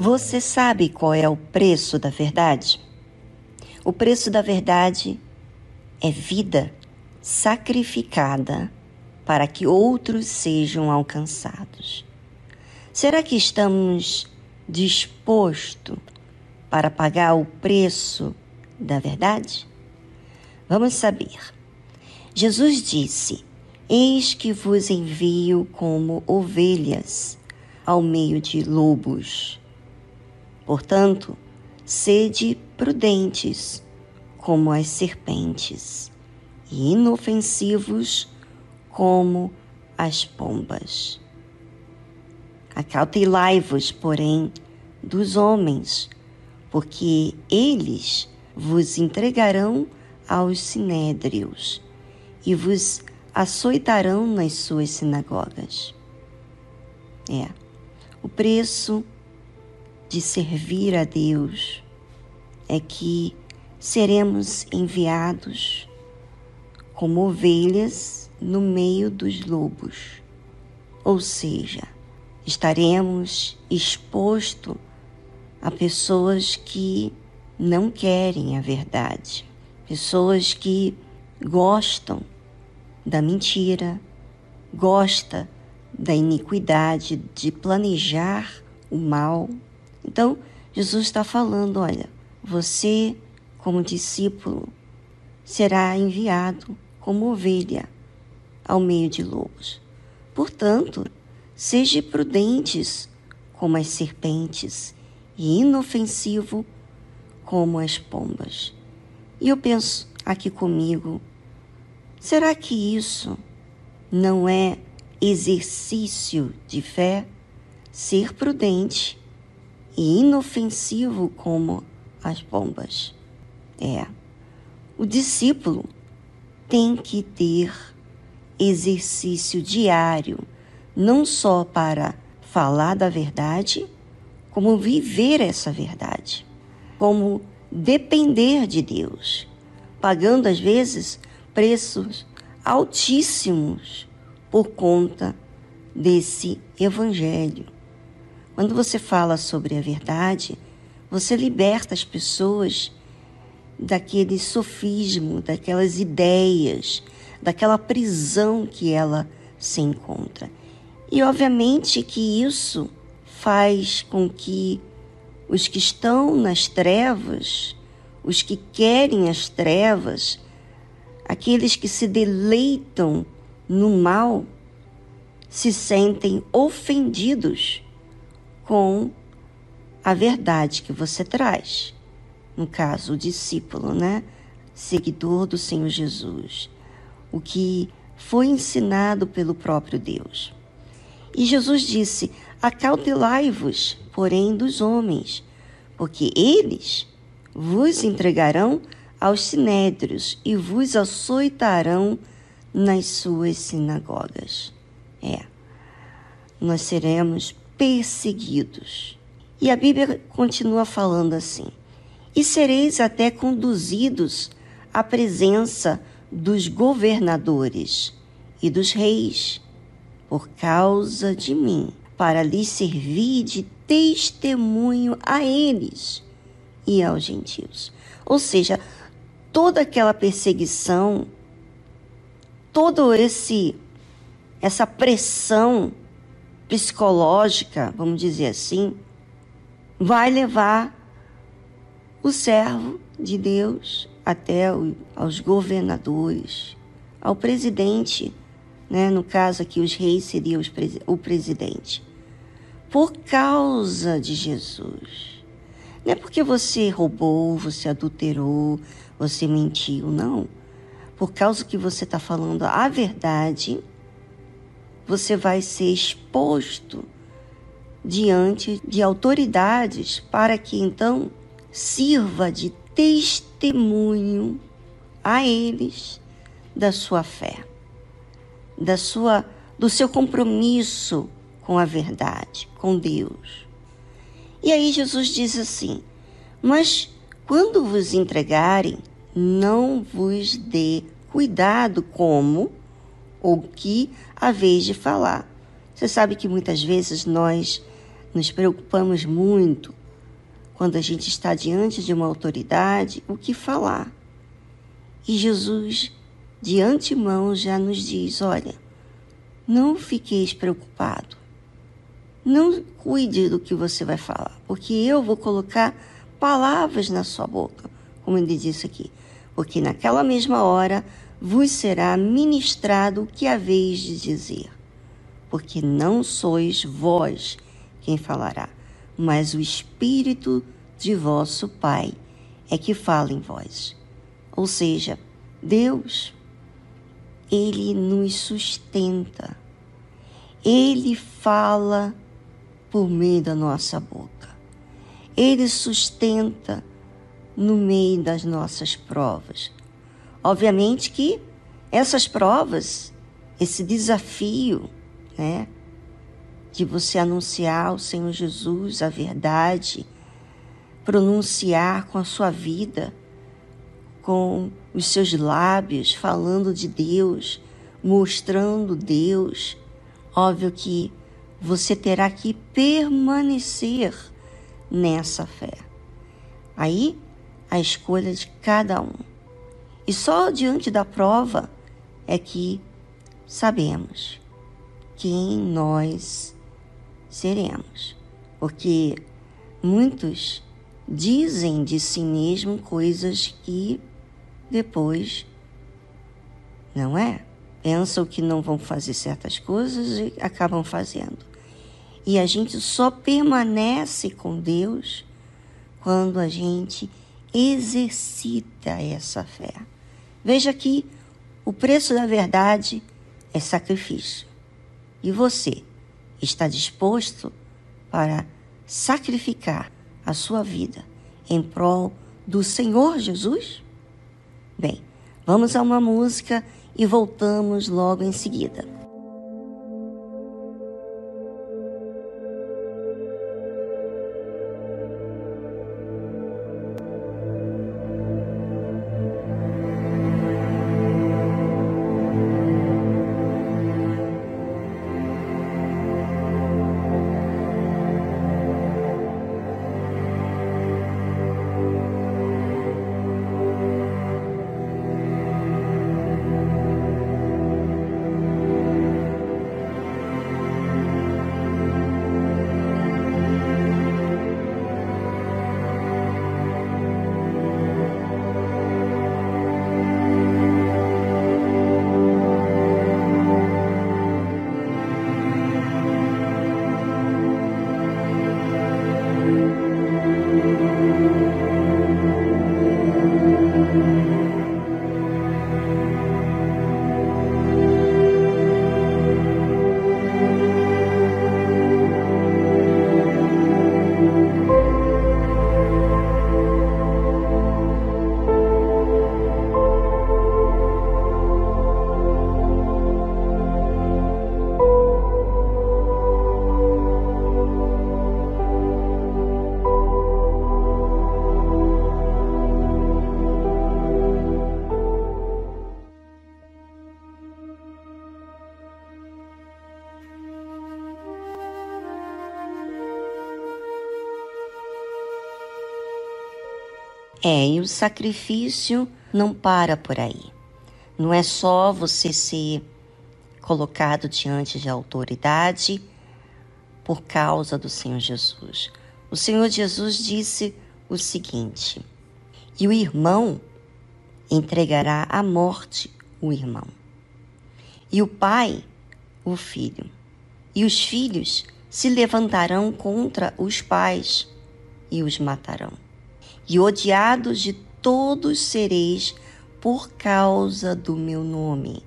Você sabe qual é o preço da verdade? O preço da verdade é vida sacrificada para que outros sejam alcançados. Será que estamos dispostos para pagar o preço da verdade? Vamos saber. Jesus disse: Eis que vos envio como ovelhas ao meio de lobos. Portanto, sede prudentes como as serpentes e inofensivos como as pombas. Acautelai-vos, porém, dos homens, porque eles vos entregarão aos sinédrios e vos açoitarão nas suas sinagogas. É, o preço de servir a Deus é que seremos enviados como ovelhas no meio dos lobos, ou seja, estaremos expostos a pessoas que não querem a verdade, pessoas que gostam da mentira, gosta da iniquidade, de planejar o mal. Então, Jesus está falando: olha, você, como discípulo, será enviado como ovelha ao meio de lobos. Portanto, seja prudentes como as serpentes e inofensivo como as pombas. E eu penso aqui comigo, Será que isso não é exercício de fé? Ser prudente e inofensivo como as pombas. É. O discípulo tem que ter exercício diário, não só para falar da verdade, como viver essa verdade, como depender de Deus, pagando às vezes preços altíssimos por conta desse evangelho. Quando você fala sobre a verdade, você liberta as pessoas daquele sofismo, daquelas ideias, daquela prisão que ela se encontra. E obviamente que isso faz com que os que estão nas trevas, os que querem as trevas, Aqueles que se deleitam no mal se sentem ofendidos com a verdade que você traz. No caso, o discípulo, né? Seguidor do Senhor Jesus. O que foi ensinado pelo próprio Deus. E Jesus disse: Acautelai-vos, porém, dos homens, porque eles vos entregarão aos sinédrios e vos açoitarão nas suas sinagogas. É, nós seremos perseguidos. E a Bíblia continua falando assim: e sereis até conduzidos à presença dos governadores e dos reis, por causa de mim, para lhes servir de testemunho a eles e aos gentios. Ou seja, toda aquela perseguição, todo esse essa pressão psicológica, vamos dizer assim, vai levar o servo de Deus até o, aos governadores, ao presidente, né? no caso aqui os reis seriam os, o presidente, por causa de Jesus. Não é porque você roubou, você adulterou, você mentiu, não. Por causa que você está falando a verdade, você vai ser exposto diante de autoridades para que então sirva de testemunho a eles da sua fé, da sua do seu compromisso com a verdade, com Deus. E aí Jesus diz assim: "Mas quando vos entregarem não vos dê cuidado como ou que a vez de falar. Você sabe que muitas vezes nós nos preocupamos muito quando a gente está diante de uma autoridade o que falar. E Jesus, de antemão, já nos diz: olha, não fiqueis preocupado. Não cuide do que você vai falar, porque eu vou colocar palavras na sua boca, como ele disse aqui. Porque naquela mesma hora vos será ministrado o que haveis de dizer. Porque não sois vós quem falará, mas o Espírito de vosso Pai é que fala em vós. Ou seja, Deus, Ele nos sustenta. Ele fala por meio da nossa boca. Ele sustenta no meio das nossas provas. Obviamente que essas provas, esse desafio, né, de você anunciar o Senhor Jesus, a verdade, pronunciar com a sua vida, com os seus lábios, falando de Deus, mostrando Deus. Óbvio que você terá que permanecer nessa fé. Aí, a escolha de cada um. E só diante da prova é que sabemos quem nós seremos. Porque muitos dizem de si mesmo coisas que depois não é. Pensam que não vão fazer certas coisas e acabam fazendo. E a gente só permanece com Deus quando a gente exercita essa fé. Veja que o preço da verdade é sacrifício. E você está disposto para sacrificar a sua vida em prol do Senhor Jesus? Bem, vamos a uma música e voltamos logo em seguida. É, e o sacrifício não para por aí. Não é só você ser colocado diante de autoridade por causa do Senhor Jesus. O Senhor Jesus disse o seguinte: E o irmão entregará à morte o irmão, e o pai o filho, e os filhos se levantarão contra os pais e os matarão e odiados de todos sereis por causa do meu nome.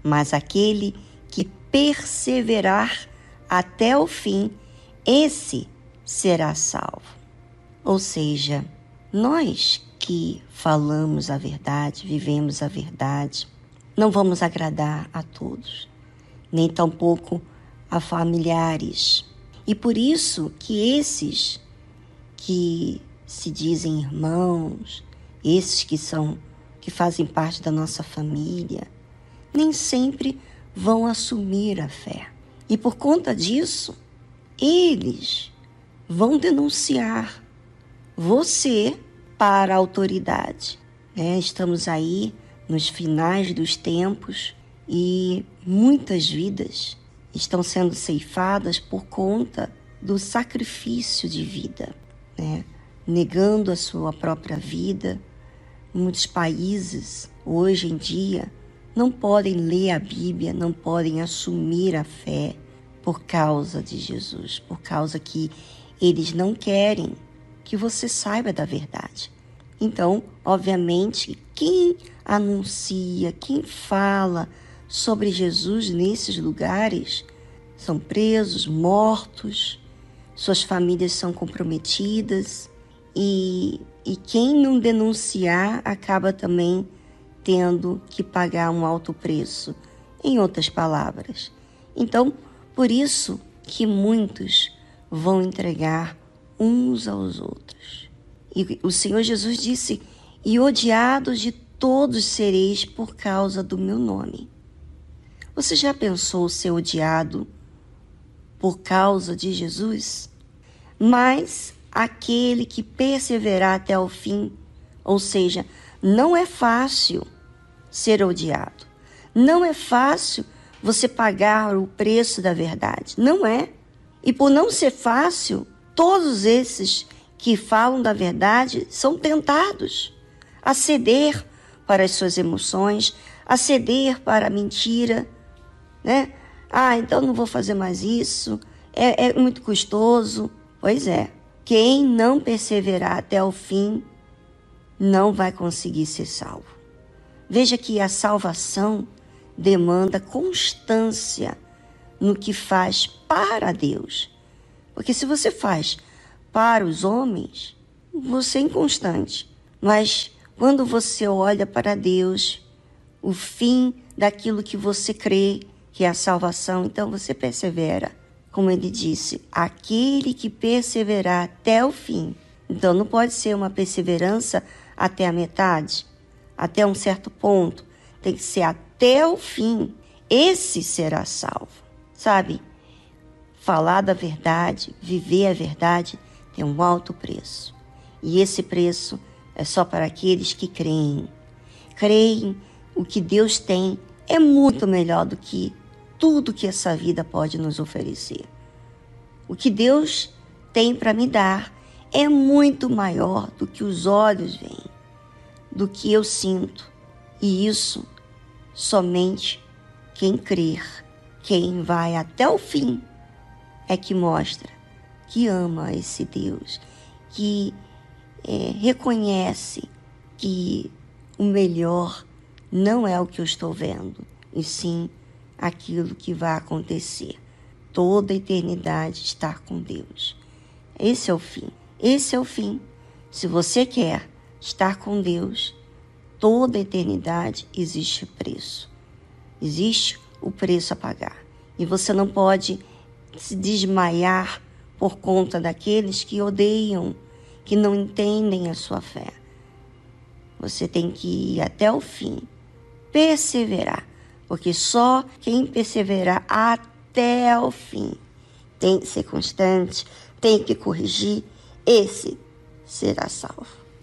Mas aquele que perseverar até o fim, esse será salvo. Ou seja, nós que falamos a verdade, vivemos a verdade, não vamos agradar a todos, nem tampouco a familiares. E por isso que esses que se dizem irmãos, esses que são que fazem parte da nossa família, nem sempre vão assumir a fé. E por conta disso, eles vão denunciar você para a autoridade. Né? Estamos aí nos finais dos tempos e muitas vidas estão sendo ceifadas por conta do sacrifício de vida, né? Negando a sua própria vida. Muitos países, hoje em dia, não podem ler a Bíblia, não podem assumir a fé por causa de Jesus, por causa que eles não querem que você saiba da verdade. Então, obviamente, quem anuncia, quem fala sobre Jesus nesses lugares são presos, mortos, suas famílias são comprometidas e, e quem não denunciar acaba também tendo que pagar um alto preço, em outras palavras. Então, por isso que muitos vão entregar uns aos outros. E o Senhor Jesus disse: E odiados de todos sereis por causa do meu nome. Você já pensou ser odiado por causa de Jesus? Mas aquele que perseverar até o fim, ou seja, não é fácil ser odiado. Não é fácil você pagar o preço da verdade. Não é. E por não ser fácil, todos esses que falam da verdade são tentados a ceder para as suas emoções, a ceder para a mentira, né? Ah, então não vou fazer mais isso, é, é muito custoso. Pois é, quem não perseverar até o fim não vai conseguir ser salvo. Veja que a salvação demanda constância no que faz para Deus. Porque se você faz para os homens, você é inconstante. Mas quando você olha para Deus, o fim daquilo que você crê, que é a salvação, então você persevera. Como ele disse, aquele que perseverar até o fim. Então não pode ser uma perseverança até a metade até um certo ponto, tem que ser até o fim. Esse será salvo. Sabe? Falar da verdade, viver a verdade, tem um alto preço. E esse preço é só para aqueles que creem. Creem o que Deus tem é muito melhor do que tudo que essa vida pode nos oferecer. O que Deus tem para me dar é muito maior do que os olhos veem do que eu sinto. E isso somente quem crer, quem vai até o fim, é que mostra que ama esse Deus, que é, reconhece que o melhor não é o que eu estou vendo, e sim aquilo que vai acontecer. Toda a eternidade estar com Deus. Esse é o fim. Esse é o fim. Se você quer estar com Deus, toda a eternidade existe preço. Existe o preço a pagar. E você não pode se desmaiar por conta daqueles que odeiam, que não entendem a sua fé. Você tem que ir até o fim, perseverar, porque só quem perseverar até o fim tem que ser constante, tem que corrigir, esse será salvo.